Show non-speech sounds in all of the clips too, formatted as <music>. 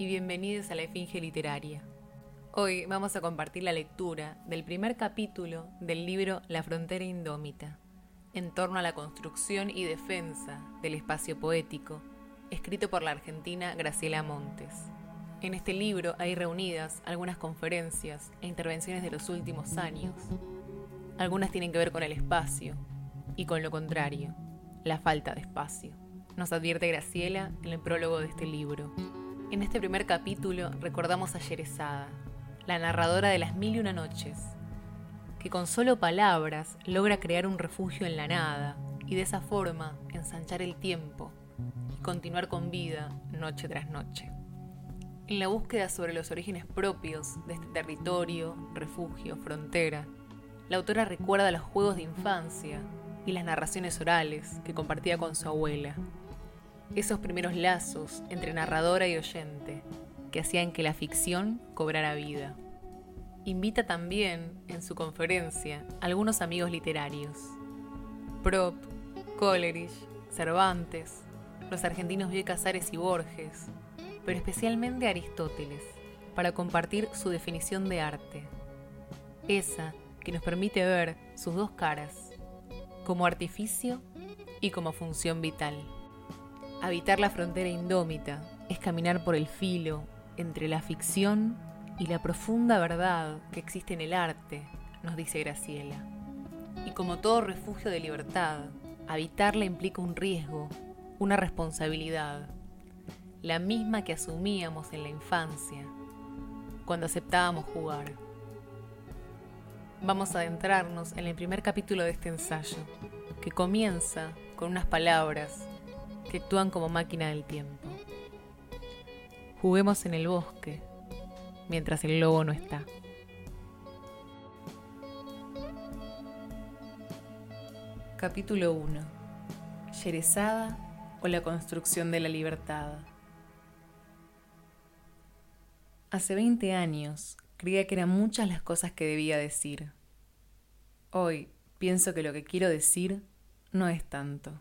y bienvenidos a la Esfinge Literaria. Hoy vamos a compartir la lectura del primer capítulo del libro La frontera indómita, en torno a la construcción y defensa del espacio poético, escrito por la argentina Graciela Montes. En este libro hay reunidas algunas conferencias e intervenciones de los últimos años. Algunas tienen que ver con el espacio y con lo contrario, la falta de espacio. Nos advierte Graciela en el prólogo de este libro. En este primer capítulo recordamos a Yerezada, la narradora de las mil y una noches, que con solo palabras logra crear un refugio en la nada y de esa forma ensanchar el tiempo y continuar con vida noche tras noche. En la búsqueda sobre los orígenes propios de este territorio, refugio, frontera, la autora recuerda los juegos de infancia y las narraciones orales que compartía con su abuela. Esos primeros lazos entre narradora y oyente que hacían que la ficción cobrara vida. Invita también, en su conferencia, a algunos amigos literarios. Prop, Coleridge, Cervantes, los argentinos Bioy Casares y Borges, pero especialmente Aristóteles, para compartir su definición de arte. Esa que nos permite ver sus dos caras, como artificio y como función vital. Habitar la frontera indómita es caminar por el filo entre la ficción y la profunda verdad que existe en el arte, nos dice Graciela. Y como todo refugio de libertad, habitarla implica un riesgo, una responsabilidad, la misma que asumíamos en la infancia, cuando aceptábamos jugar. Vamos a adentrarnos en el primer capítulo de este ensayo, que comienza con unas palabras que actúan como máquina del tiempo. Juguemos en el bosque mientras el lobo no está. Capítulo 1. Yerezada o la construcción de la libertad. Hace 20 años creía que eran muchas las cosas que debía decir. Hoy pienso que lo que quiero decir no es tanto.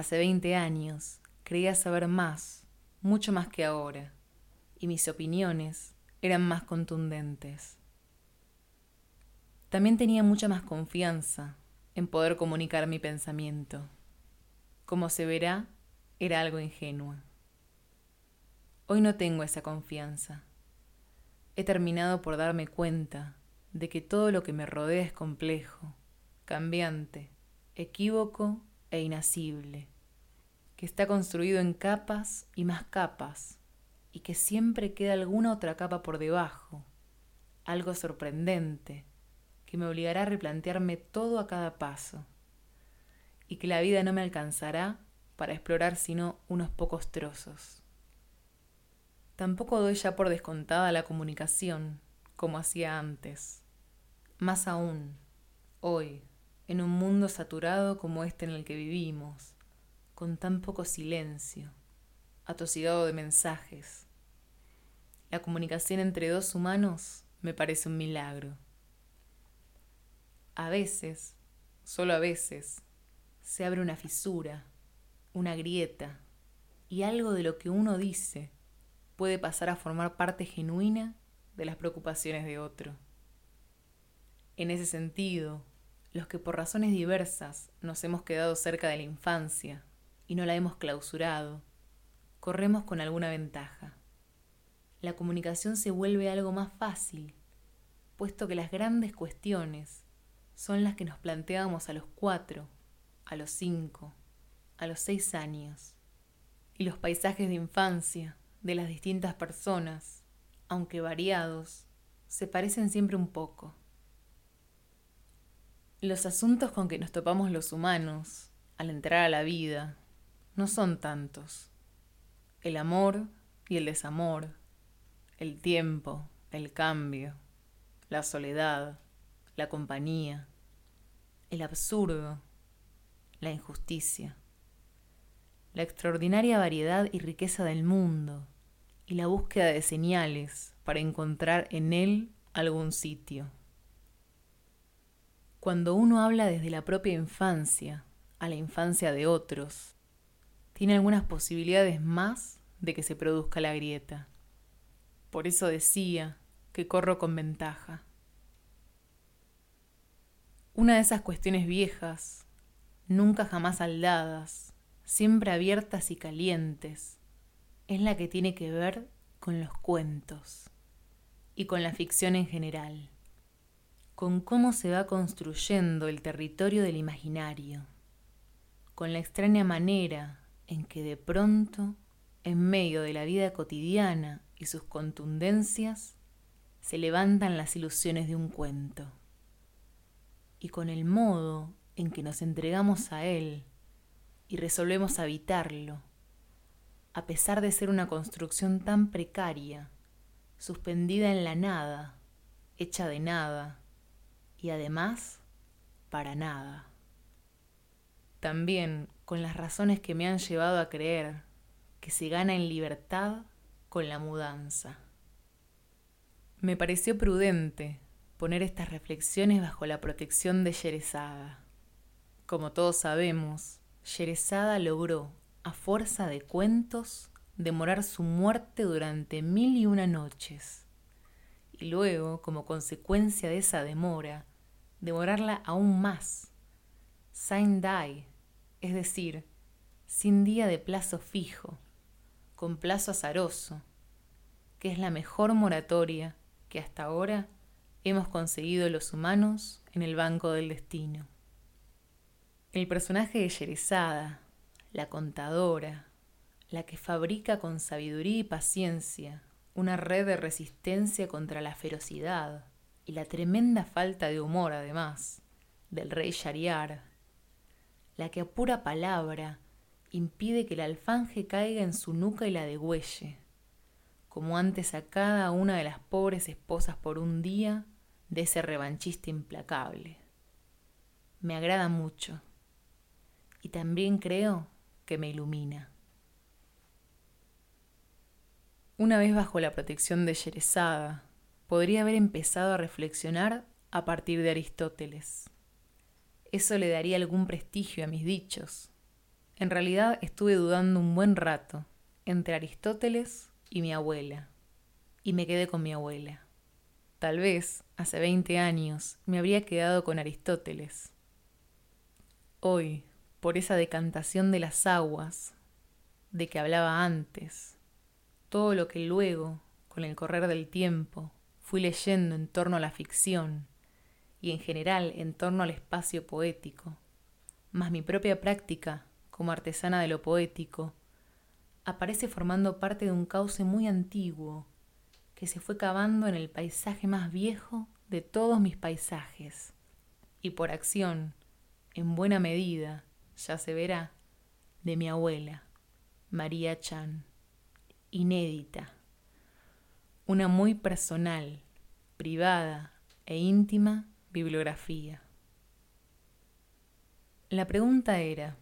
Hace 20 años creía saber más mucho más que ahora, y mis opiniones eran más contundentes. También tenía mucha más confianza en poder comunicar mi pensamiento. Como se verá, era algo ingenua. Hoy no tengo esa confianza. He terminado por darme cuenta de que todo lo que me rodea es complejo, cambiante, equívoco e inasible que está construido en capas y más capas, y que siempre queda alguna otra capa por debajo, algo sorprendente, que me obligará a replantearme todo a cada paso, y que la vida no me alcanzará para explorar sino unos pocos trozos. Tampoco doy ya por descontada la comunicación, como hacía antes. Más aún, hoy, en un mundo saturado como este en el que vivimos, con tan poco silencio, atosigado de mensajes. La comunicación entre dos humanos me parece un milagro. A veces, solo a veces, se abre una fisura, una grieta, y algo de lo que uno dice puede pasar a formar parte genuina de las preocupaciones de otro. En ese sentido, los que por razones diversas nos hemos quedado cerca de la infancia y no la hemos clausurado, corremos con alguna ventaja. La comunicación se vuelve algo más fácil, puesto que las grandes cuestiones son las que nos planteamos a los cuatro, a los cinco, a los seis años, y los paisajes de infancia de las distintas personas, aunque variados, se parecen siempre un poco. Los asuntos con que nos topamos los humanos al entrar a la vida no son tantos. El amor y el desamor, el tiempo, el cambio, la soledad, la compañía, el absurdo, la injusticia, la extraordinaria variedad y riqueza del mundo y la búsqueda de señales para encontrar en él algún sitio. Cuando uno habla desde la propia infancia a la infancia de otros, tiene algunas posibilidades más de que se produzca la grieta. Por eso decía que corro con ventaja. Una de esas cuestiones viejas, nunca jamás aldadas, siempre abiertas y calientes, es la que tiene que ver con los cuentos y con la ficción en general, con cómo se va construyendo el territorio del imaginario, con la extraña manera en que de pronto, en medio de la vida cotidiana y sus contundencias, se levantan las ilusiones de un cuento y con el modo en que nos entregamos a él y resolvemos habitarlo, a pesar de ser una construcción tan precaria, suspendida en la nada, hecha de nada y además para nada. También con las razones que me han llevado a creer que se gana en libertad con la mudanza. Me pareció prudente poner estas reflexiones bajo la protección de Yerezada. Como todos sabemos, Yerezada logró, a fuerza de cuentos, demorar su muerte durante mil y una noches, y luego, como consecuencia de esa demora, demorarla aún más, sin die, es decir, sin día de plazo fijo, con plazo azaroso, que es la mejor moratoria que hasta ahora hemos conseguido los humanos en el banco del destino. El personaje de Yerezada, la contadora, la que fabrica con sabiduría y paciencia una red de resistencia contra la ferocidad y la tremenda falta de humor, además, del rey Shariar, la que a pura palabra impide que el alfanje caiga en su nuca y la degüelle, como antes a cada una de las pobres esposas por un día de ese revanchista implacable. Me agrada mucho y también creo que me ilumina. Una vez bajo la protección de Yerezada, podría haber empezado a reflexionar a partir de Aristóteles. Eso le daría algún prestigio a mis dichos. En realidad estuve dudando un buen rato entre Aristóteles y mi abuela, y me quedé con mi abuela. Tal vez, hace 20 años, me habría quedado con Aristóteles. Hoy, por esa decantación de las aguas, de que hablaba antes, todo lo que luego, con el correr del tiempo, fui leyendo en torno a la ficción y en general en torno al espacio poético, más mi propia práctica como artesana de lo poético, aparece formando parte de un cauce muy antiguo que se fue cavando en el paisaje más viejo de todos mis paisajes. Y por acción, en buena medida, ya se verá, de mi abuela, María Chan, inédita, una muy personal, privada e íntima bibliografía. La pregunta era,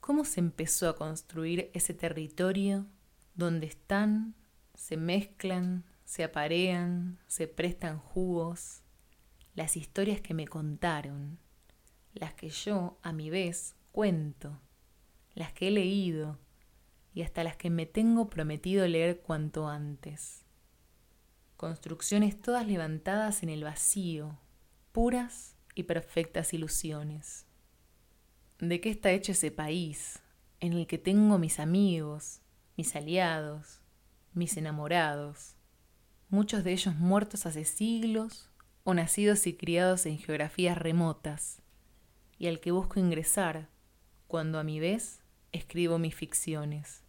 ¿cómo se empezó a construir ese territorio donde están se mezclan, se aparean, se prestan jugos, las historias que me contaron, las que yo, a mi vez, cuento, las que he leído y hasta las que me tengo prometido leer cuanto antes. Construcciones todas levantadas en el vacío, puras y perfectas ilusiones. ¿De qué está hecho ese país en el que tengo mis amigos, mis aliados, mis enamorados, muchos de ellos muertos hace siglos o nacidos y criados en geografías remotas, y al que busco ingresar cuando a mi vez escribo mis ficciones.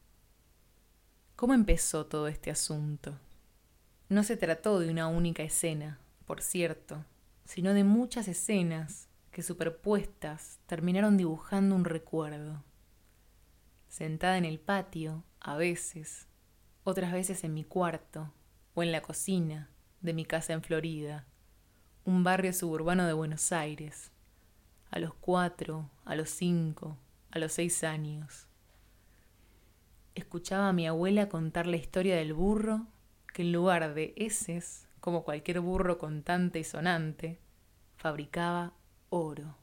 ¿Cómo empezó todo este asunto? No se trató de una única escena, por cierto, sino de muchas escenas que superpuestas terminaron dibujando un recuerdo. Sentada en el patio, a veces, otras veces en mi cuarto o en la cocina de mi casa en Florida, un barrio suburbano de Buenos Aires, a los cuatro, a los cinco, a los seis años. Escuchaba a mi abuela contar la historia del burro que en lugar de heces, como cualquier burro contante y sonante, fabricaba oro.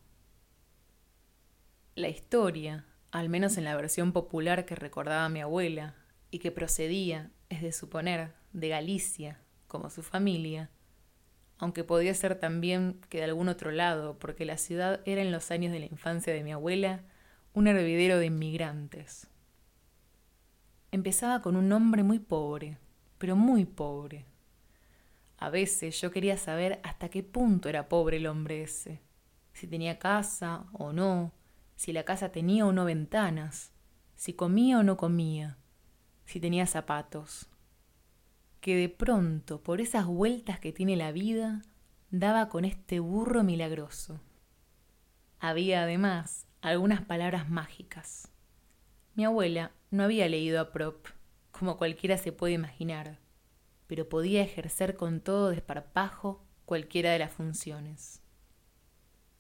La historia, al menos en la versión popular que recordaba mi abuela, y que procedía, es de suponer, de Galicia, como su familia, aunque podía ser también que de algún otro lado, porque la ciudad era en los años de la infancia de mi abuela un hervidero de inmigrantes. Empezaba con un nombre muy pobre, pero muy pobre. A veces yo quería saber hasta qué punto era pobre el hombre ese, si tenía casa o no, si la casa tenía o no ventanas, si comía o no comía, si tenía zapatos. Que de pronto, por esas vueltas que tiene la vida, daba con este burro milagroso. Había además algunas palabras mágicas. Mi abuela no había leído a Prop, como cualquiera se puede imaginar, pero podía ejercer con todo desparpajo cualquiera de las funciones.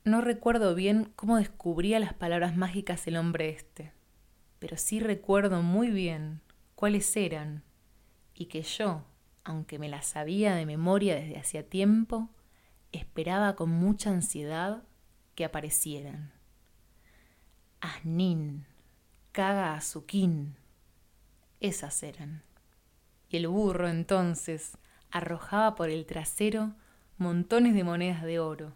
No recuerdo bien cómo descubría las palabras mágicas el hombre este, pero sí recuerdo muy bien cuáles eran y que yo, aunque me las sabía de memoria desde hacía tiempo, esperaba con mucha ansiedad que aparecieran. Asnin, caga azuquín. Esas eran. Y el burro entonces arrojaba por el trasero montones de monedas de oro,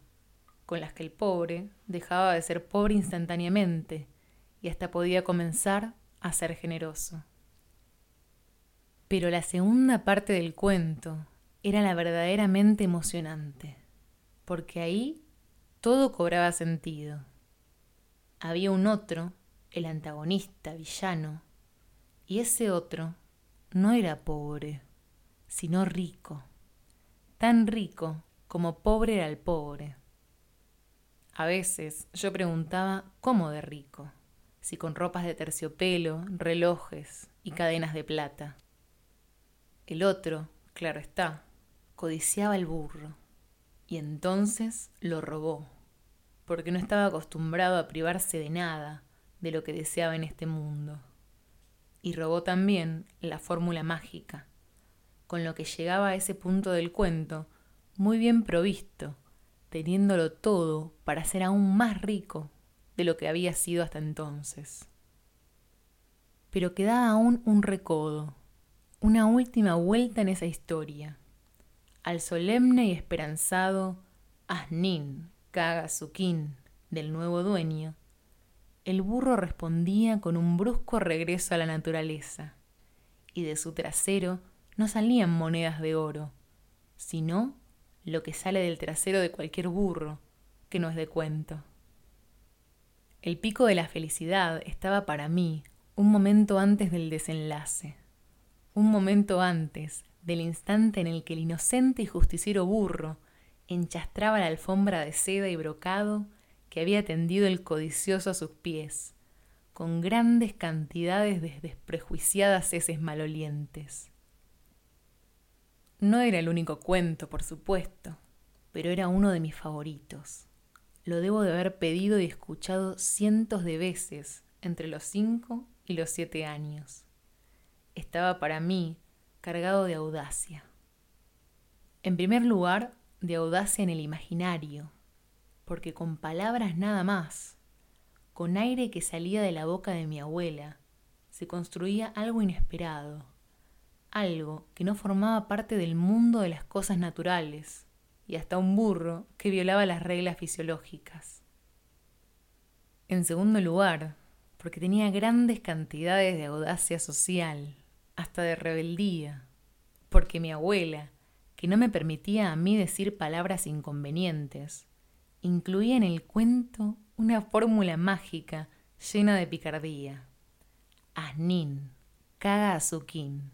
con las que el pobre dejaba de ser pobre instantáneamente y hasta podía comenzar a ser generoso. Pero la segunda parte del cuento era la verdaderamente emocionante, porque ahí todo cobraba sentido había un otro, el antagonista, villano, y ese otro no era pobre, sino rico, tan rico como pobre era el pobre. A veces yo preguntaba cómo de rico, si con ropas de terciopelo, relojes y cadenas de plata. El otro, claro está, codiciaba el burro, y entonces lo robó porque no estaba acostumbrado a privarse de nada de lo que deseaba en este mundo. Y robó también la fórmula mágica, con lo que llegaba a ese punto del cuento muy bien provisto, teniéndolo todo para ser aún más rico de lo que había sido hasta entonces. Pero quedaba aún un recodo, una última vuelta en esa historia, al solemne y esperanzado Asnin Kagazukin del nuevo dueño, el burro respondía con un brusco regreso a la naturaleza, y de su trasero no salían monedas de oro, sino lo que sale del trasero de cualquier burro, que no es de cuento. El pico de la felicidad estaba para mí un momento antes del desenlace, un momento antes del instante en el que el inocente y justiciero burro enchastraba la alfombra de seda y brocado que había tendido el codicioso a sus pies, con grandes cantidades de desprejuiciadas heces malolientes. No era el único cuento, por supuesto, pero era uno de mis favoritos. Lo debo de haber pedido y escuchado cientos de veces entre los cinco y los siete años. Estaba para mí cargado de audacia. En primer lugar, de audacia en el imaginario, porque con palabras nada más, con aire que salía de la boca de mi abuela, se construía algo inesperado, algo que no formaba parte del mundo de las cosas naturales, y hasta un burro que violaba las reglas fisiológicas. En segundo lugar, porque tenía grandes cantidades de audacia social, hasta de rebeldía, porque mi abuela, que no me permitía a mí decir palabras inconvenientes, incluía en el cuento una fórmula mágica llena de picardía. Asnin, caga azuquín.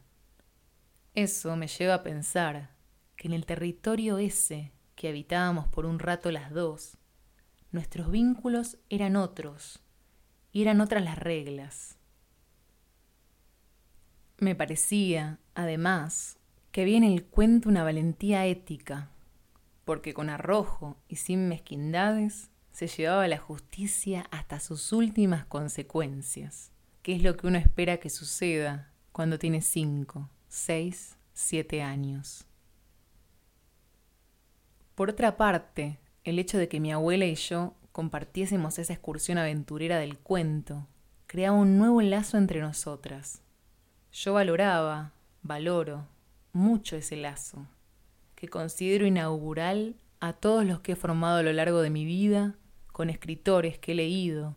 Eso me lleva a pensar que en el territorio ese que habitábamos por un rato las dos, nuestros vínculos eran otros y eran otras las reglas. Me parecía, además, que viene el cuento una valentía ética, porque con arrojo y sin mezquindades se llevaba la justicia hasta sus últimas consecuencias, que es lo que uno espera que suceda cuando tiene cinco, seis, siete años. Por otra parte, el hecho de que mi abuela y yo compartiésemos esa excursión aventurera del cuento creaba un nuevo lazo entre nosotras. Yo valoraba, valoro, mucho ese lazo, que considero inaugural a todos los que he formado a lo largo de mi vida, con escritores que he leído,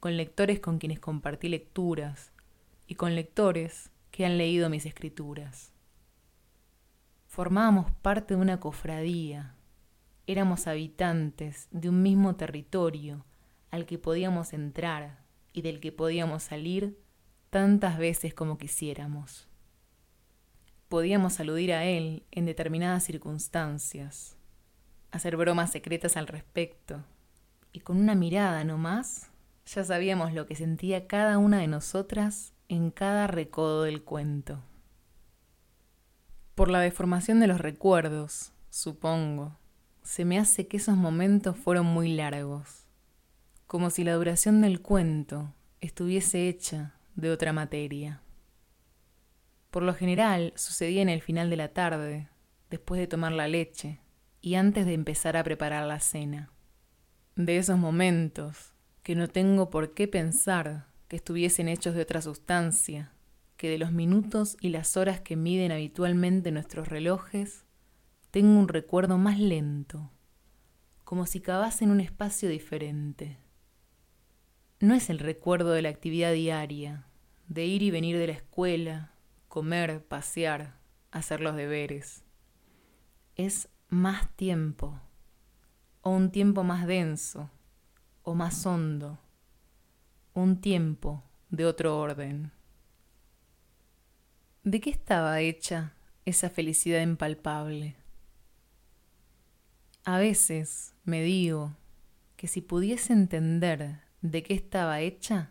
con lectores con quienes compartí lecturas y con lectores que han leído mis escrituras. Formábamos parte de una cofradía, éramos habitantes de un mismo territorio al que podíamos entrar y del que podíamos salir tantas veces como quisiéramos. Podíamos aludir a él en determinadas circunstancias, hacer bromas secretas al respecto, y con una mirada no más, ya sabíamos lo que sentía cada una de nosotras en cada recodo del cuento. Por la deformación de los recuerdos, supongo, se me hace que esos momentos fueron muy largos, como si la duración del cuento estuviese hecha de otra materia. Por lo general sucedía en el final de la tarde, después de tomar la leche y antes de empezar a preparar la cena. De esos momentos que no tengo por qué pensar que estuviesen hechos de otra sustancia, que de los minutos y las horas que miden habitualmente nuestros relojes, tengo un recuerdo más lento, como si cavase en un espacio diferente. No es el recuerdo de la actividad diaria, de ir y venir de la escuela, comer, pasear, hacer los deberes. Es más tiempo, o un tiempo más denso, o más hondo, un tiempo de otro orden. ¿De qué estaba hecha esa felicidad impalpable? A veces me digo que si pudiese entender de qué estaba hecha,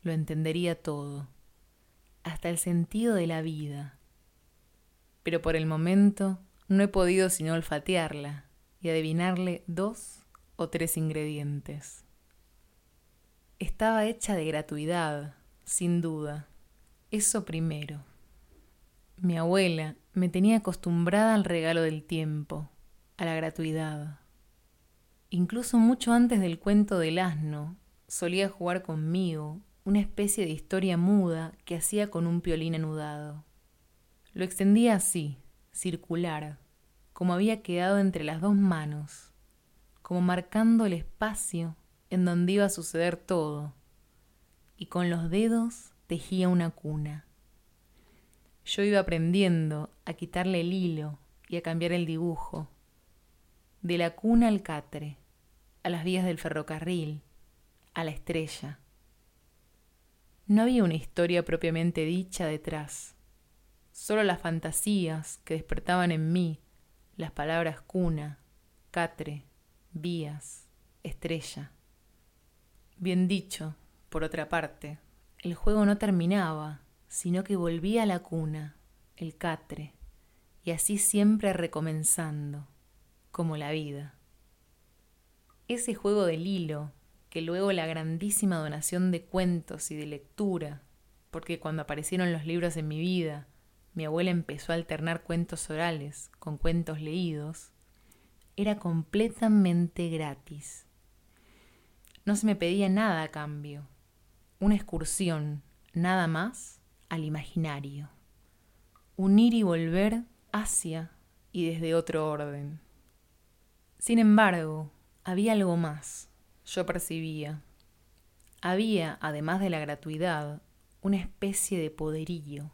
lo entendería todo hasta el sentido de la vida. Pero por el momento no he podido sino olfatearla y adivinarle dos o tres ingredientes. Estaba hecha de gratuidad, sin duda. Eso primero. Mi abuela me tenía acostumbrada al regalo del tiempo, a la gratuidad. Incluso mucho antes del cuento del asno, solía jugar conmigo una especie de historia muda que hacía con un piolín anudado. Lo extendía así, circular, como había quedado entre las dos manos, como marcando el espacio en donde iba a suceder todo, y con los dedos tejía una cuna. Yo iba aprendiendo a quitarle el hilo y a cambiar el dibujo, de la cuna al catre, a las vías del ferrocarril, a la estrella no había una historia propiamente dicha detrás, solo las fantasías que despertaban en mí las palabras cuna, catre, vías, estrella. Bien dicho, por otra parte, el juego no terminaba, sino que volvía a la cuna, el catre, y así siempre recomenzando, como la vida. Ese juego del hilo que luego la grandísima donación de cuentos y de lectura, porque cuando aparecieron los libros en mi vida, mi abuela empezó a alternar cuentos orales con cuentos leídos, era completamente gratis. No se me pedía nada a cambio, una excursión, nada más, al imaginario, un ir y volver hacia y desde otro orden. Sin embargo, había algo más yo percibía. Había, además de la gratuidad, una especie de poderío.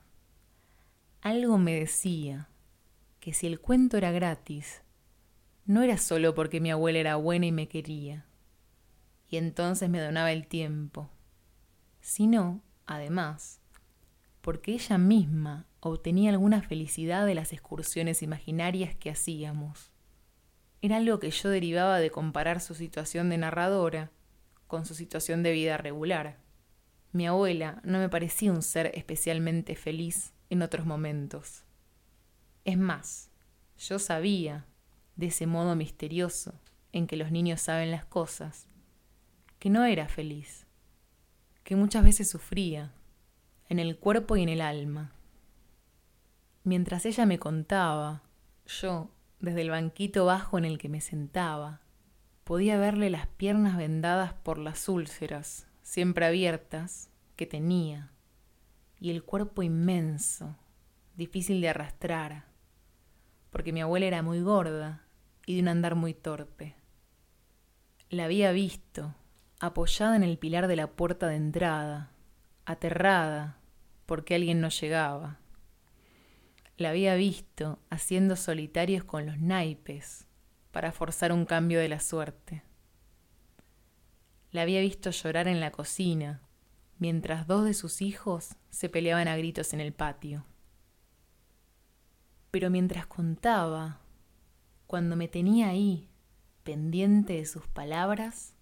Algo me decía que si el cuento era gratis, no era solo porque mi abuela era buena y me quería, y entonces me donaba el tiempo, sino, además, porque ella misma obtenía alguna felicidad de las excursiones imaginarias que hacíamos era algo que yo derivaba de comparar su situación de narradora con su situación de vida regular. Mi abuela no me parecía un ser especialmente feliz en otros momentos. Es más, yo sabía, de ese modo misterioso en que los niños saben las cosas, que no era feliz, que muchas veces sufría, en el cuerpo y en el alma. Mientras ella me contaba, yo, desde el banquito bajo en el que me sentaba. Podía verle las piernas vendadas por las úlceras, siempre abiertas, que tenía, y el cuerpo inmenso, difícil de arrastrar, porque mi abuela era muy gorda y de un andar muy torpe. La había visto, apoyada en el pilar de la puerta de entrada, aterrada porque alguien no llegaba. La había visto haciendo solitarios con los naipes para forzar un cambio de la suerte. La había visto llorar en la cocina, mientras dos de sus hijos se peleaban a gritos en el patio. Pero mientras contaba, cuando me tenía ahí, pendiente de sus palabras,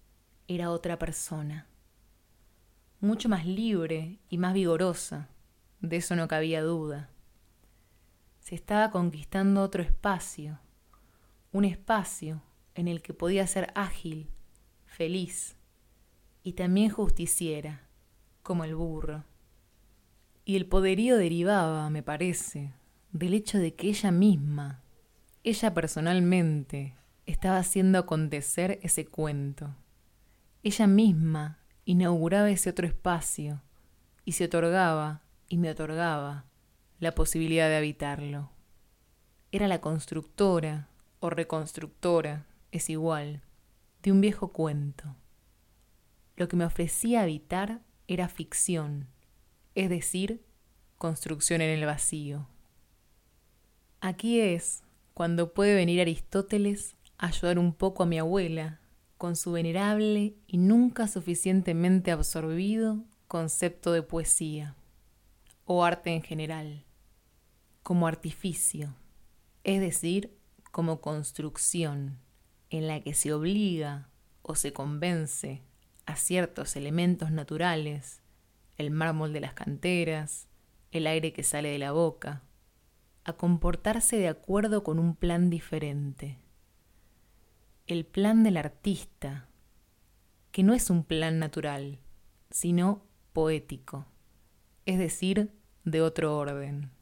era otra persona, mucho más libre y más vigorosa, de eso no cabía duda. Se estaba conquistando otro espacio, un espacio en el que podía ser ágil, feliz y también justiciera, como el burro. Y el poderío derivaba, me parece, del hecho de que ella misma, ella personalmente, estaba haciendo acontecer ese cuento. Ella misma inauguraba ese otro espacio y se otorgaba y me otorgaba la posibilidad de habitarlo. Era la constructora o reconstructora, es igual, de un viejo cuento. Lo que me ofrecía habitar era ficción, es decir, construcción en el vacío. Aquí es cuando puede venir Aristóteles a ayudar un poco a mi abuela con su venerable y nunca suficientemente absorbido concepto de poesía o arte en general, como artificio, es decir, como construcción en la que se obliga o se convence a ciertos elementos naturales, el mármol de las canteras, el aire que sale de la boca, a comportarse de acuerdo con un plan diferente. El plan del artista, que no es un plan natural, sino poético, es decir, de otro orden.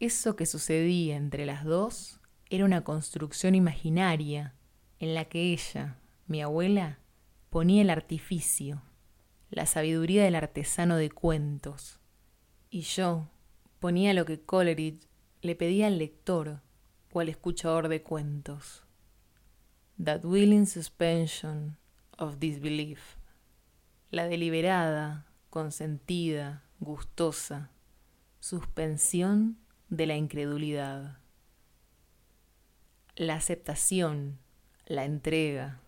Eso que sucedía entre las dos era una construcción imaginaria en la que ella, mi abuela, ponía el artificio, la sabiduría del artesano de cuentos, y yo ponía lo que Coleridge le pedía al lector o al escuchador de cuentos. That willing suspension of disbelief, la deliberada, consentida, gustosa, suspensión de la incredulidad. La aceptación, la entrega,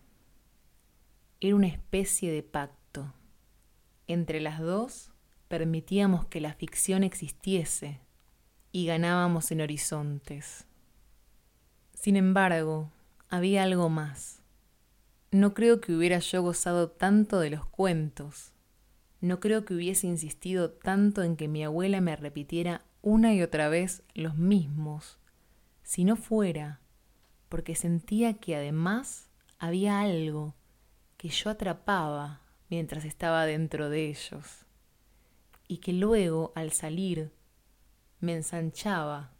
era una especie de pacto. Entre las dos permitíamos que la ficción existiese y ganábamos en horizontes. Sin embargo, había algo más. No creo que hubiera yo gozado tanto de los cuentos. No creo que hubiese insistido tanto en que mi abuela me repitiera una y otra vez los mismos, si no fuera porque sentía que además había algo que yo atrapaba mientras estaba dentro de ellos, y que luego, al salir, me ensanchaba,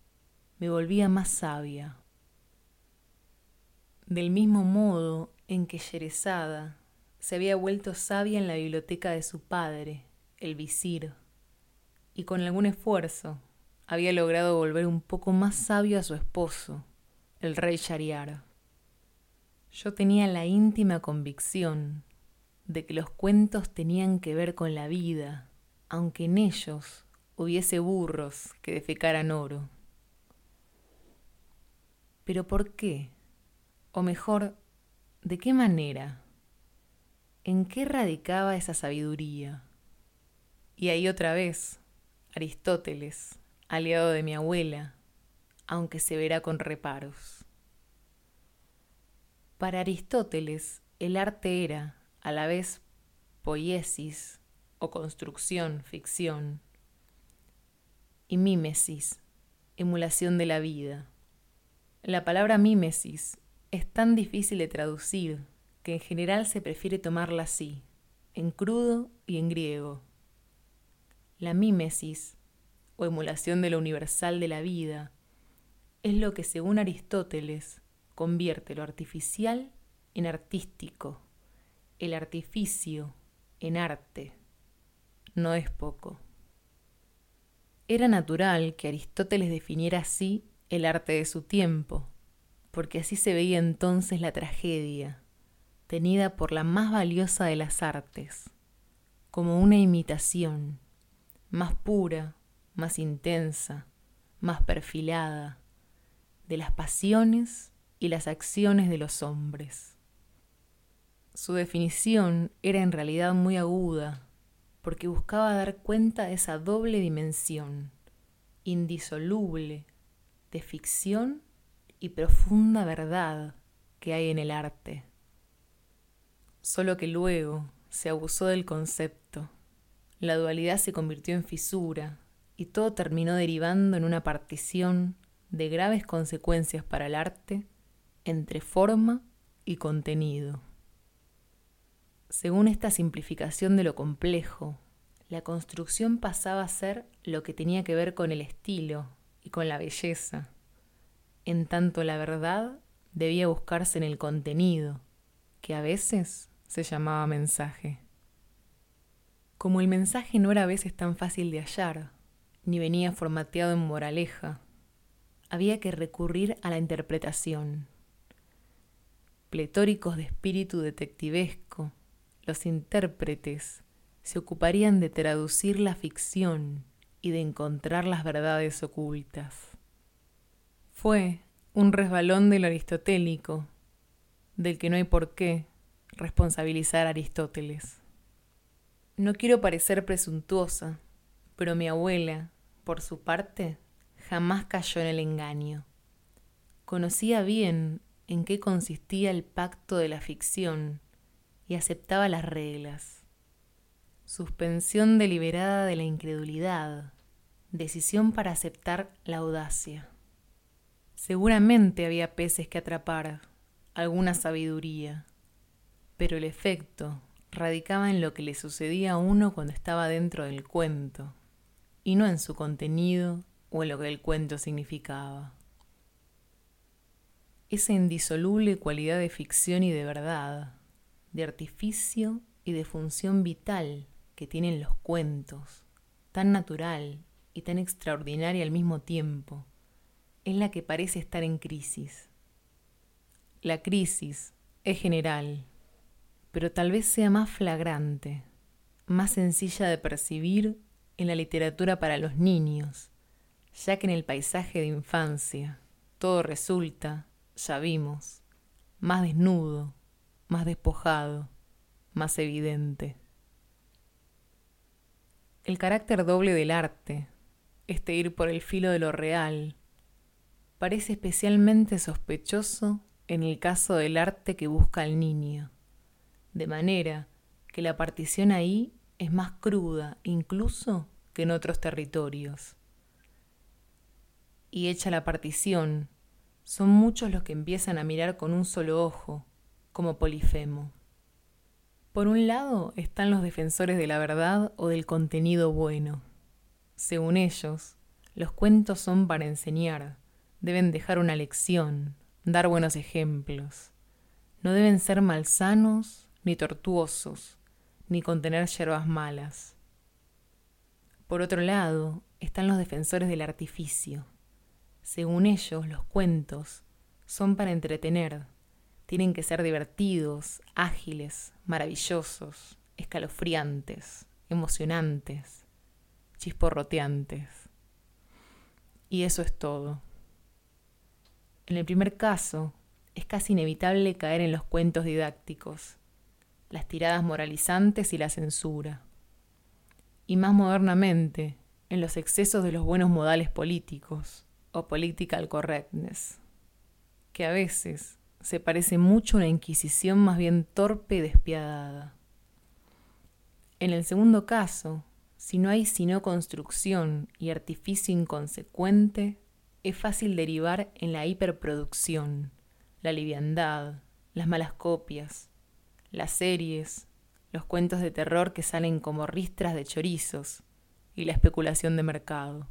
me volvía más sabia. Del mismo modo en que Sherezada se había vuelto sabia en la biblioteca de su padre, el visir, y con algún esfuerzo había logrado volver un poco más sabio a su esposo, el rey Shariar. Yo tenía la íntima convicción de que los cuentos tenían que ver con la vida, aunque en ellos hubiese burros que defecaran oro. Pero ¿por qué? O mejor, ¿de qué manera? ¿En qué radicaba esa sabiduría? Y ahí otra vez, Aristóteles, aliado de mi abuela, aunque se verá con reparos. Para Aristóteles, el arte era, a la vez, poiesis o construcción, ficción, y mímesis, emulación de la vida. La palabra mímesis es tan difícil de traducir que en general se prefiere tomarla así, en crudo y en griego. La mímesis o emulación de lo universal de la vida, es lo que según Aristóteles convierte lo artificial en artístico, el artificio en arte. No es poco. Era natural que Aristóteles definiera así el arte de su tiempo, porque así se veía entonces la tragedia, tenida por la más valiosa de las artes, como una imitación, más pura, más intensa, más perfilada, de las pasiones y las acciones de los hombres. Su definición era en realidad muy aguda, porque buscaba dar cuenta de esa doble dimensión, indisoluble, de ficción y profunda verdad que hay en el arte. Solo que luego se abusó del concepto, la dualidad se convirtió en fisura y todo terminó derivando en una partición de graves consecuencias para el arte entre forma y contenido. Según esta simplificación de lo complejo, la construcción pasaba a ser lo que tenía que ver con el estilo y con la belleza, en tanto la verdad debía buscarse en el contenido, que a veces se llamaba mensaje. Como el mensaje no era a veces tan fácil de hallar, ni venía formateado en moraleja, había que recurrir a la interpretación. Pletóricos de espíritu detectivesco, los intérpretes se ocuparían de traducir la ficción y de encontrar las verdades ocultas. Fue un resbalón del aristotélico, del que no hay por qué responsabilizar a Aristóteles. No quiero parecer presuntuosa, pero mi abuela, por su parte, jamás cayó en el engaño. Conocía bien en qué consistía el pacto de la ficción y aceptaba las reglas. Suspensión deliberada de la incredulidad, decisión para aceptar la audacia. Seguramente había peces que atrapar, alguna sabiduría, pero el efecto radicaba en lo que le sucedía a uno cuando estaba dentro del cuento, y no en su contenido o en lo que el cuento significaba. Esa indisoluble cualidad de ficción y de verdad, de artificio y de función vital que tienen los cuentos, tan natural y tan extraordinaria al mismo tiempo, es la que parece estar en crisis. La crisis es general, pero tal vez sea más flagrante, más sencilla de percibir en la literatura para los niños, ya que en el paisaje de infancia todo resulta, ya vimos, más desnudo, más despojado, más evidente. El carácter doble del arte, este ir por el filo de lo real, parece especialmente sospechoso en el caso del arte que busca al niño, de manera que la partición ahí es más cruda incluso que en otros territorios. Y hecha la partición, son muchos los que empiezan a mirar con un solo ojo, como Polifemo. Por un lado están los defensores de la verdad o del contenido bueno. Según ellos, los cuentos son para enseñar, deben dejar una lección, dar buenos ejemplos. No deben ser malsanos ni tortuosos, ni contener yerbas malas. Por otro lado, están los defensores del artificio. Según ellos, los cuentos son para entretener, tienen que ser divertidos, ágiles, maravillosos, escalofriantes, emocionantes, chisporroteantes. Y eso es todo. En el primer caso, es casi inevitable caer en los cuentos didácticos, las tiradas moralizantes y la censura. Y más modernamente, en los excesos de los buenos modales políticos o political correctness, que a veces se parece mucho a una inquisición más bien torpe y despiadada. En el segundo caso, si no hay sino construcción y artificio inconsecuente, es fácil derivar en la hiperproducción, la liviandad, las malas copias, las series, los cuentos de terror que salen como ristras de chorizos y la especulación de mercado.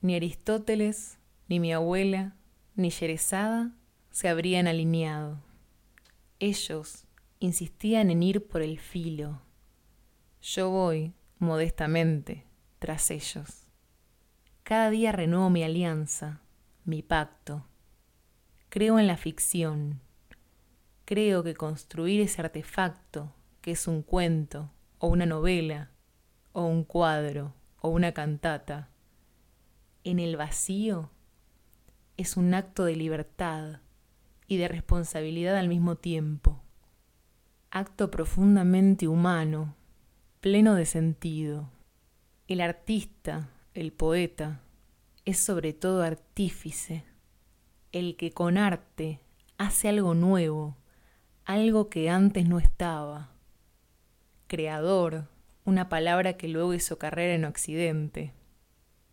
Ni Aristóteles, ni mi abuela, ni Yerezada se habrían alineado. Ellos insistían en ir por el filo. Yo voy, modestamente, tras ellos. Cada día renuevo mi alianza, mi pacto. Creo en la ficción. Creo que construir ese artefacto, que es un cuento, o una novela, o un cuadro, o una cantata, en el vacío, es un acto de libertad y de responsabilidad al mismo tiempo. Acto profundamente humano, pleno de sentido. El artista, el poeta, es sobre todo artífice, el que con arte hace algo nuevo, algo que antes no estaba. Creador, una palabra que luego hizo carrera en Occidente.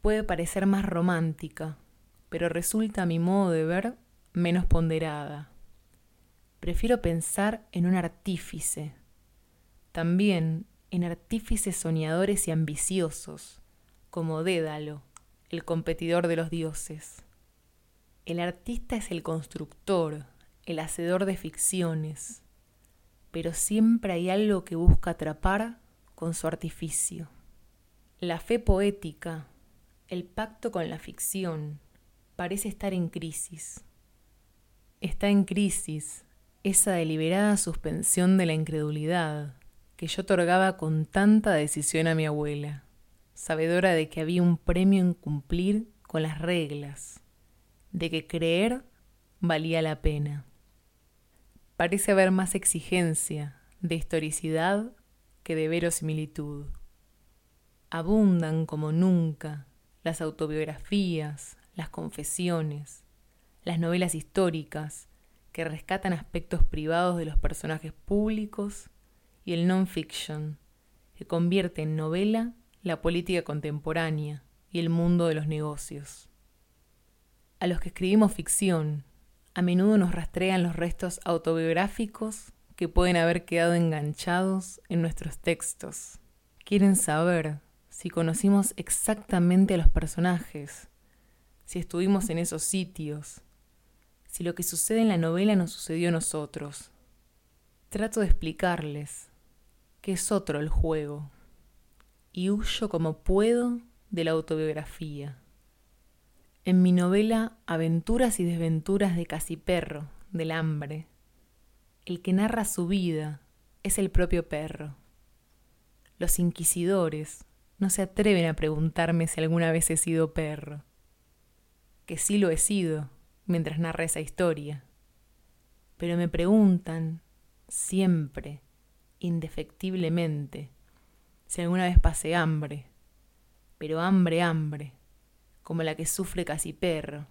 Puede parecer más romántica, pero resulta a mi modo de ver menos ponderada. Prefiero pensar en un artífice, también en artífices soñadores y ambiciosos, como Dédalo, el competidor de los dioses. El artista es el constructor, el hacedor de ficciones, pero siempre hay algo que busca atrapar con su artificio. La fe poética, el pacto con la ficción, parece estar en crisis. Está en crisis esa deliberada suspensión de la incredulidad que yo otorgaba con tanta decisión a mi abuela, sabedora de que había un premio en cumplir con las reglas, de que creer valía la pena. Parece haber más exigencia de historicidad que de verosimilitud. Abundan como nunca las autobiografías, las confesiones, las novelas históricas que rescatan aspectos privados de los personajes públicos y el non-fiction, que convierte en novela la política contemporánea y el mundo de los negocios. A los que escribimos ficción, a menudo nos rastrean los restos autobiográficos que pueden haber quedado enganchados en nuestros textos. Quieren saber si conocimos exactamente a los personajes, si estuvimos en esos sitios, si lo que sucede en la novela nos sucedió a nosotros. Trato de explicarles que es otro el juego y huyo como puedo de la autobiografía. En mi novela Aventuras y desventuras de Casi-Perro, del hambre, el que narra su vida es el propio perro. Los inquisidores no se atreven a preguntarme si alguna vez he sido perro, que sí lo he sido mientras narra esa historia, pero me preguntan siempre, indefectiblemente, si alguna vez pasé hambre, pero hambre, hambre, como la que sufre casi perro,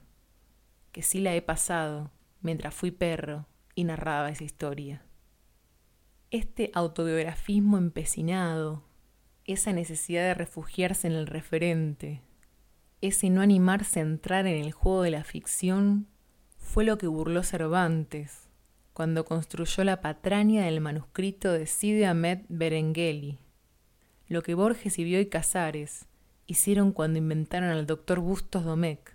que sí la he pasado mientras fui perro y narraba esa historia. Este autobiografismo empecinado, esa necesidad de refugiarse en el referente, ese no animarse a entrar en el juego de la ficción, fue lo que burló Cervantes cuando construyó la patraña del manuscrito de Cide Ahmed Berengeli, lo que Borges y Bioy Casares hicieron cuando inventaron al doctor Bustos Domecq,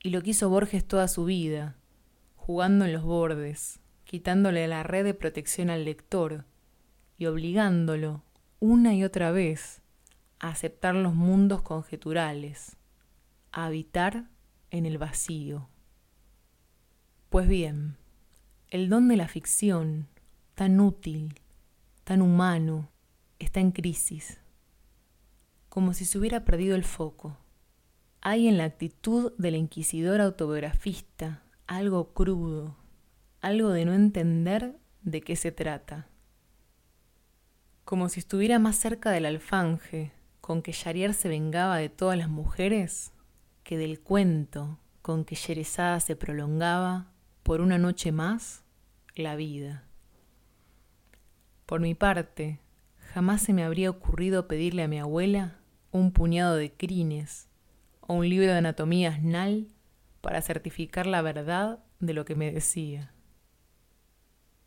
y lo que hizo Borges toda su vida, jugando en los bordes, quitándole la red de protección al lector y obligándolo una y otra vez a aceptar los mundos conjeturales, a habitar en el vacío. Pues bien, el don de la ficción, tan útil, tan humano, está en crisis, como si se hubiera perdido el foco. Hay en la actitud del inquisidor autobiografista algo crudo, algo de no entender de qué se trata. Como si estuviera más cerca del alfanje con que Yarier se vengaba de todas las mujeres que del cuento con que Yerezada se prolongaba por una noche más la vida. Por mi parte, jamás se me habría ocurrido pedirle a mi abuela un puñado de crines o un libro de anatomía asnal para certificar la verdad de lo que me decía.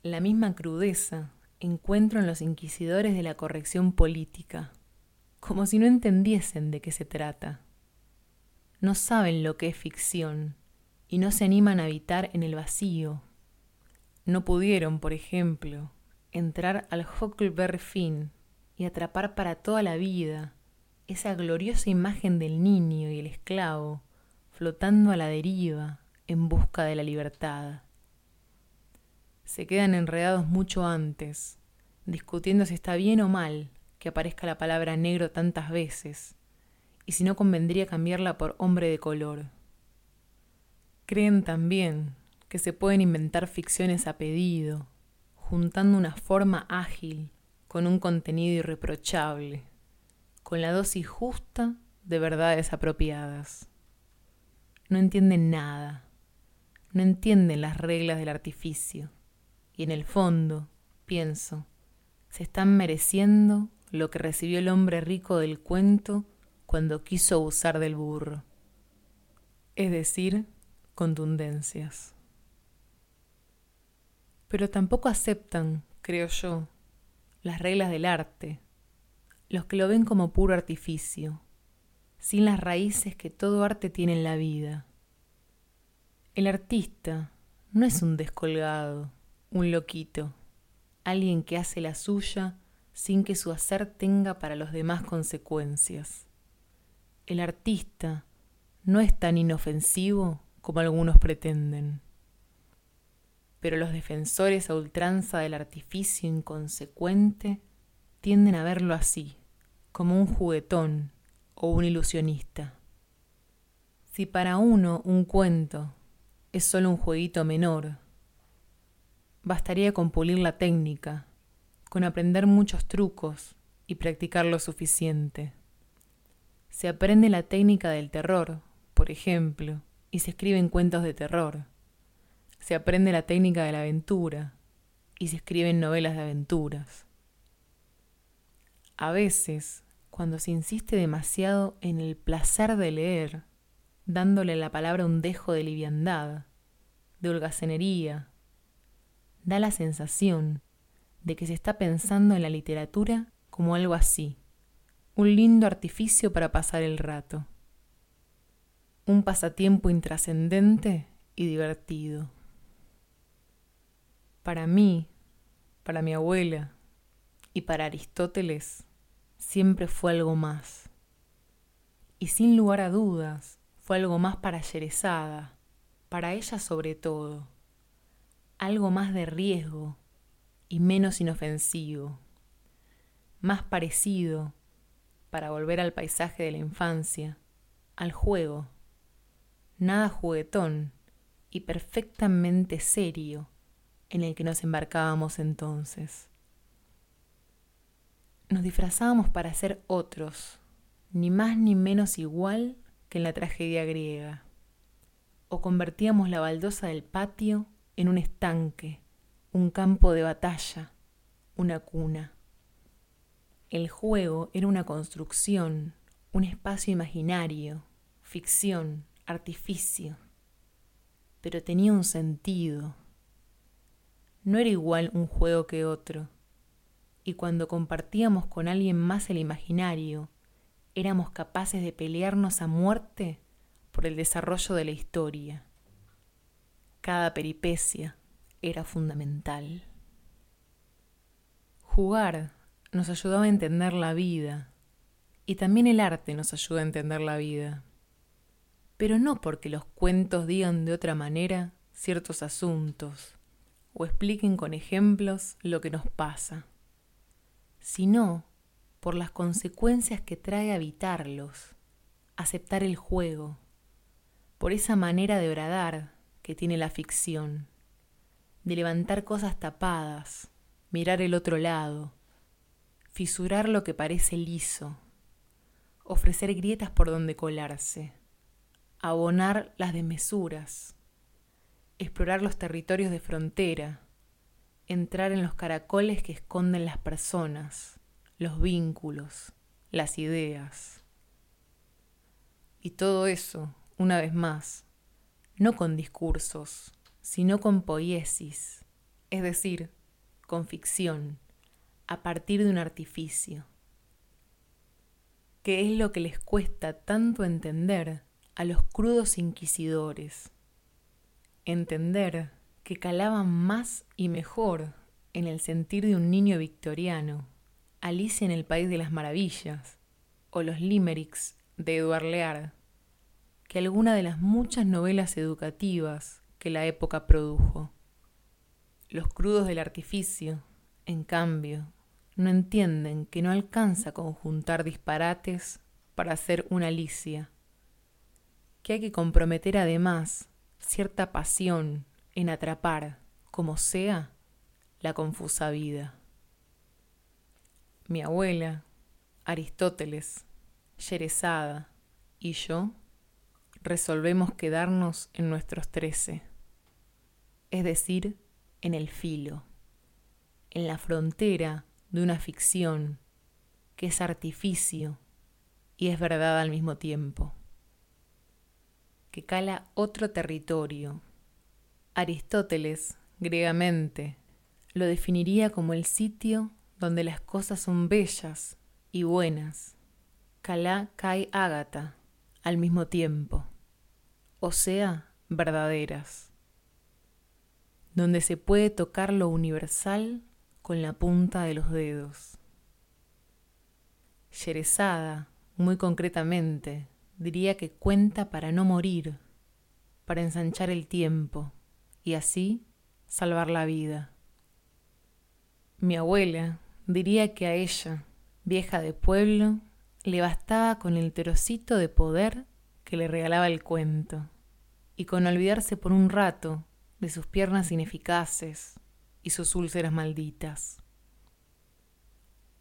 La misma crudeza encuentro en los inquisidores de la corrección política, como si no entendiesen de qué se trata. No saben lo que es ficción y no se animan a habitar en el vacío. No pudieron, por ejemplo, entrar al Huckleberry Finn y atrapar para toda la vida esa gloriosa imagen del niño y el esclavo flotando a la deriva en busca de la libertad. Se quedan enredados mucho antes, discutiendo si está bien o mal que aparezca la palabra negro tantas veces, y si no convendría cambiarla por hombre de color. Creen también que se pueden inventar ficciones a pedido, juntando una forma ágil con un contenido irreprochable, con la dosis justa de verdades apropiadas. No entienden nada, no entienden las reglas del artificio, y en el fondo, pienso, se están mereciendo lo que recibió el hombre rico del cuento cuando quiso usar del burro, es decir, contundencias. Pero tampoco aceptan, creo yo, las reglas del arte, los que lo ven como puro artificio, sin las raíces que todo arte tiene en la vida. El artista no es un descolgado, un loquito, alguien que hace la suya sin que su hacer tenga para los demás consecuencias. El artista no es tan inofensivo como algunos pretenden pero los defensores a ultranza del artificio inconsecuente tienden a verlo así, como un juguetón o un ilusionista. Si para uno un cuento es solo un jueguito menor, bastaría con pulir la técnica, con aprender muchos trucos y practicar lo suficiente. Se aprende la técnica del terror, por ejemplo, y se escriben cuentos de terror se aprende la técnica de la aventura y se escriben novelas de aventuras. A veces, cuando se insiste demasiado en el placer de leer, dándole a la palabra un dejo de liviandad, de holgazanería, da la sensación de que se está pensando en la literatura como algo así, un lindo artificio para pasar el rato, un pasatiempo intrascendente y divertido. Para mí, para mi abuela y para Aristóteles, siempre fue algo más. Y sin lugar a dudas, fue algo más para Yerezada, para ella sobre todo, algo más de riesgo y menos inofensivo, más parecido, para volver al paisaje de la infancia, al juego, nada juguetón y perfectamente serio en el que nos embarcábamos entonces. Nos disfrazábamos para ser otros, ni más ni menos igual que en la tragedia griega. O convertíamos la baldosa del patio en un estanque, un campo de batalla, una cuna. El juego era una construcción, un espacio imaginario, ficción, artificio, pero tenía un sentido no era igual un juego que otro. Y cuando compartíamos con alguien más el imaginario, éramos capaces de pelearnos a muerte por el desarrollo de la historia. Cada peripecia era fundamental. Jugar nos ayudaba a entender la vida y también el arte nos ayuda a entender la vida. Pero no porque los cuentos digan de otra manera ciertos asuntos o expliquen con ejemplos lo que nos pasa, sino por las consecuencias que trae habitarlos, aceptar el juego, por esa manera de bradar que tiene la ficción, de levantar cosas tapadas, mirar el otro lado, fisurar lo que parece liso, ofrecer grietas por donde colarse, abonar las desmesuras, explorar los territorios de frontera, entrar en los caracoles que esconden las personas, los vínculos, las ideas. Y todo eso, una vez más, no con discursos, sino con poiesis, es decir, con ficción, a partir de un artificio. ¿Qué es lo que les cuesta tanto entender a los crudos inquisidores? entender que calaban más y mejor en el sentir de un niño victoriano, Alicia en el País de las Maravillas, o los limericks de Edward Lear que alguna de las muchas novelas educativas que la época produjo. Los crudos del artificio, en cambio, no entienden que no alcanza conjuntar disparates para hacer una Alicia, que hay que comprometer además cierta pasión en atrapar, como sea, la confusa vida. Mi abuela, Aristóteles, Yerezada y yo resolvemos quedarnos en nuestros trece, es decir, en el filo, en la frontera de una ficción que es artificio y es verdad al mismo tiempo, que cala otro territorio. Aristóteles, griegamente, lo definiría como el sitio donde las cosas son bellas y buenas. Calá kai ágata al mismo tiempo, o sea, verdaderas, donde se puede tocar lo universal con la punta de los dedos. Yerezada, muy concretamente, diría que cuenta para no morir, para ensanchar el tiempo y así salvar la vida. Mi abuela diría que a ella, vieja de pueblo, le bastaba con el trocito de poder que le regalaba el cuento, y con olvidarse por un rato de sus piernas ineficaces y sus úlceras malditas.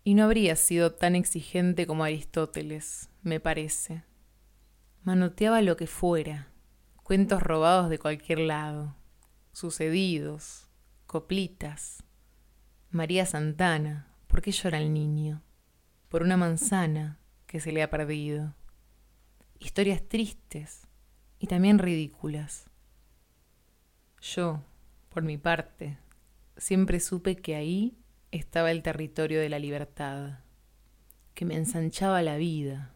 Y no habría sido tan exigente como Aristóteles, me parece. Manoteaba lo que fuera, cuentos robados de cualquier lado, sucedidos, coplitas. María Santana, ¿por qué llora el niño? Por una manzana, que se le ha perdido. Historias tristes y también ridículas. Yo, por mi parte, siempre supe que ahí estaba el territorio de la libertad, que me ensanchaba la vida.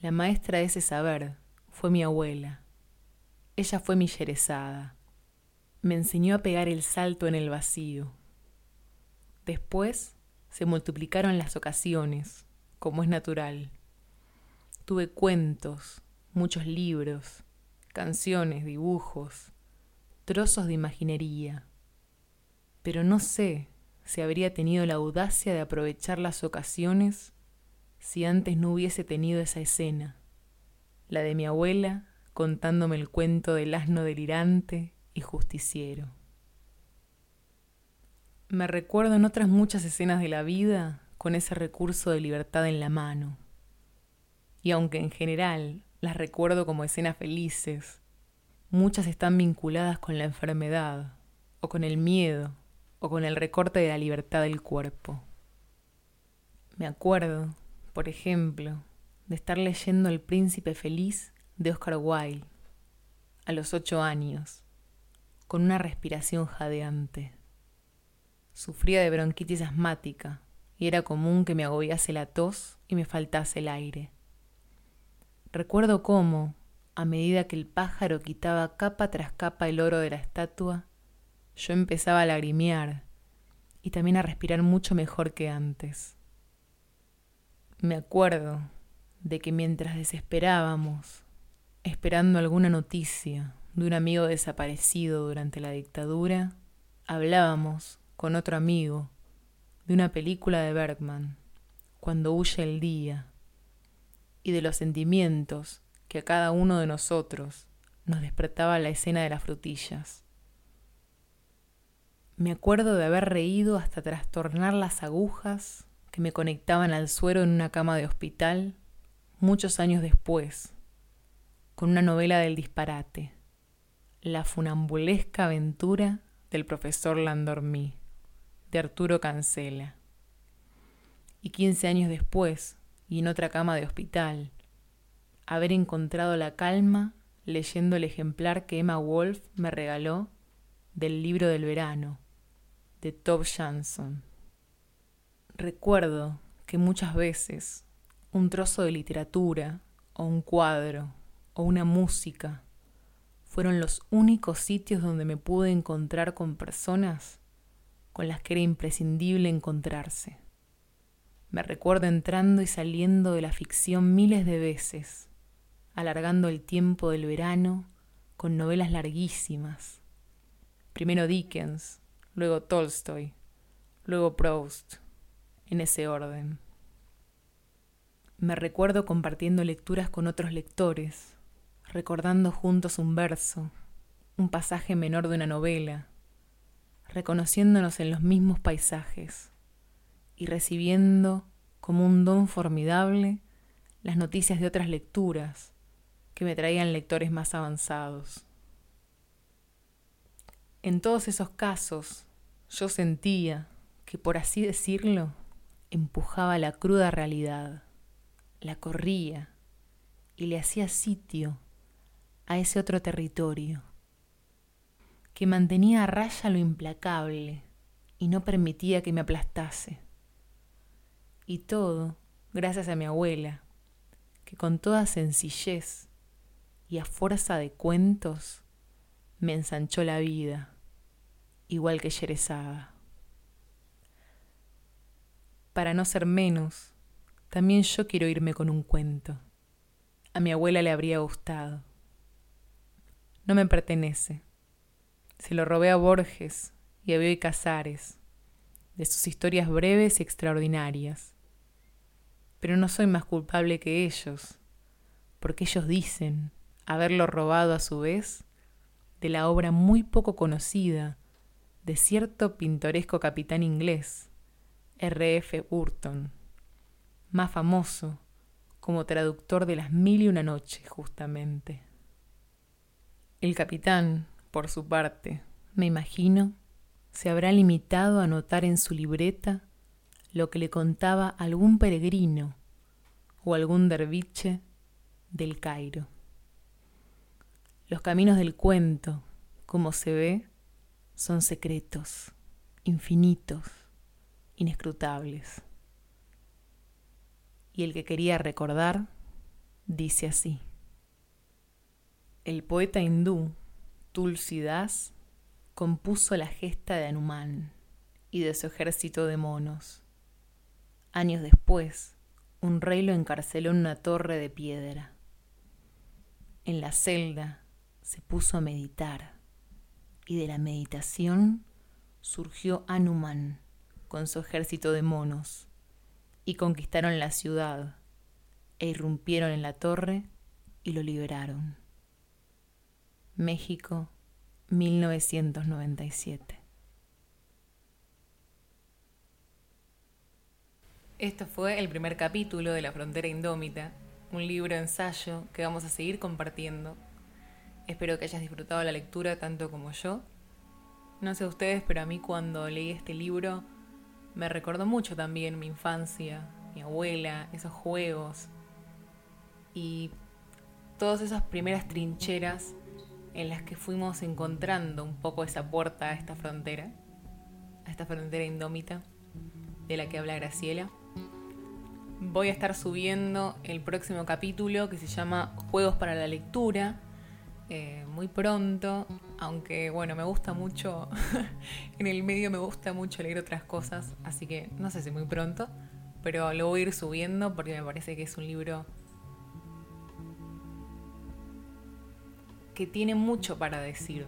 La maestra de ese saber fue mi abuela. Ella fue mi yerezada. Me enseñó a pegar el salto en el vacío. Después se multiplicaron las ocasiones como es natural. Tuve cuentos, muchos libros, canciones, dibujos, trozos de imaginería, pero no sé si habría tenido la audacia de aprovechar las ocasiones si antes no hubiese tenido esa escena, la de mi abuela contándome el cuento del asno delirante y justiciero. Me recuerdo en otras muchas escenas de la vida con ese recurso de libertad en la mano. Y aunque en general las recuerdo como escenas felices, muchas están vinculadas con la enfermedad, o con el miedo, o con el recorte de la libertad del cuerpo. Me acuerdo, por ejemplo, de estar leyendo El príncipe feliz de Oscar Wilde a los ocho años, con una respiración jadeante. Sufría de bronquitis asmática y era común que me agobiase la tos y me faltase el aire. Recuerdo cómo, a medida que el pájaro quitaba capa tras capa el oro de la estatua, yo empezaba a lagrimear y también a respirar mucho mejor que antes. Me acuerdo de que mientras desesperábamos, esperando alguna noticia de un amigo desaparecido durante la dictadura, hablábamos con otro amigo de una película de Bergman, Cuando huye el día, y de los sentimientos que a cada uno de nosotros nos despertaba la escena de las frutillas. Me acuerdo de haber reído hasta trastornar las agujas que me conectaban al suero en una cama de hospital muchos años después, con una novela del disparate, La funambulesca aventura del profesor Landormí de Arturo Cancela. Y quince años después, y en otra cama de hospital, haber encontrado la calma leyendo el ejemplar que Emma Wolf me regaló del libro del verano, de Tob Jansson. Recuerdo que muchas veces un trozo de literatura, o un cuadro, o una música, fueron los únicos sitios donde me pude encontrar con personas con las que era imprescindible encontrarse. Me recuerdo entrando y saliendo de la ficción miles de veces, alargando el tiempo del verano con novelas larguísimas. Primero Dickens, luego Tolstoy, luego Proust, en ese orden. Me recuerdo compartiendo lecturas con otros lectores, recordando juntos un verso, un pasaje menor de una novela, reconociéndonos en los mismos paisajes y recibiendo como un don formidable las noticias de otras lecturas que me traían lectores más avanzados. En todos esos casos yo sentía que, por así decirlo, empujaba la cruda realidad, la corría y le hacía sitio a ese otro territorio que mantenía a raya lo implacable y no permitía que me aplastase. Y todo gracias a mi abuela, que con toda sencillez y a fuerza de cuentos me ensanchó la vida, igual que Yerezada. Para no ser menos, también yo quiero irme con un cuento. A mi abuela le habría gustado. No me pertenece se lo robé a Borges y a Bioy Casares, de sus historias breves y extraordinarias. Pero no soy más culpable que ellos, porque ellos dicen haberlo robado a su vez de la obra muy poco conocida de cierto pintoresco capitán inglés, R.F. Burton, más famoso como traductor de las mil y una noches justamente. El capitán, por su parte, me imagino, se habrá limitado a anotar en su libreta lo que le contaba algún peregrino o algún derviche del Cairo. Los caminos del cuento, como se ve, son secretos, infinitos, inescrutables. Y el que quería recordar dice así. El poeta hindú Tulsidas compuso la gesta de Anumán y de su ejército de monos. Años después, un rey lo encarceló en una torre de piedra. En la celda se puso a meditar y de la meditación surgió Anuman con su ejército de monos y conquistaron la ciudad e irrumpieron en la torre y lo liberaron. México, 1997. Esto fue el primer capítulo de La Frontera Indómita, un libro ensayo que vamos a seguir compartiendo. Espero que hayas disfrutado la lectura tanto como yo. No sé ustedes, pero a mí cuando leí este libro me recordó mucho también mi infancia, mi abuela, esos juegos y todas esas primeras trincheras en las que fuimos encontrando un poco esa puerta a esta frontera, a esta frontera indómita de la que habla Graciela. Voy a estar subiendo el próximo capítulo que se llama Juegos para la Lectura, eh, muy pronto, aunque bueno, me gusta mucho, <laughs> en el medio me gusta mucho leer otras cosas, así que no sé si muy pronto, pero lo voy a ir subiendo porque me parece que es un libro que tiene mucho para decir,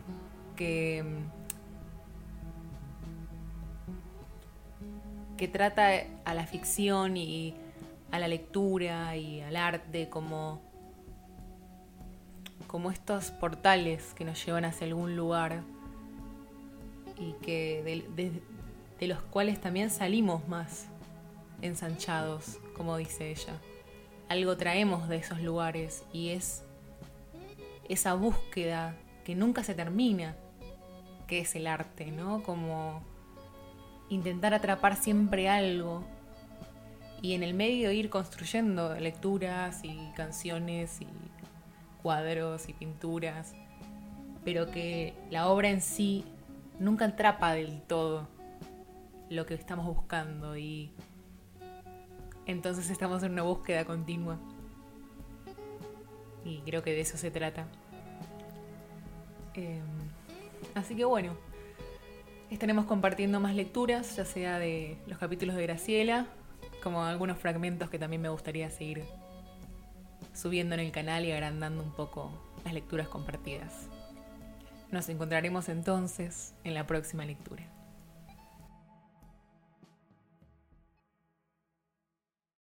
que, que trata a la ficción y a la lectura y al arte como, como estos portales que nos llevan hacia algún lugar y que de los cuales también salimos más ensanchados, como dice ella. Algo traemos de esos lugares y es esa búsqueda que nunca se termina, que es el arte, ¿no? Como intentar atrapar siempre algo y en el medio ir construyendo lecturas y canciones y cuadros y pinturas, pero que la obra en sí nunca atrapa del todo lo que estamos buscando y entonces estamos en una búsqueda continua. Y creo que de eso se trata. Em, así que bueno, estaremos compartiendo más lecturas, ya sea de los capítulos de Graciela como algunos fragmentos que también me gustaría seguir subiendo en el canal y agrandando un poco las lecturas compartidas. Nos encontraremos entonces en la próxima lectura.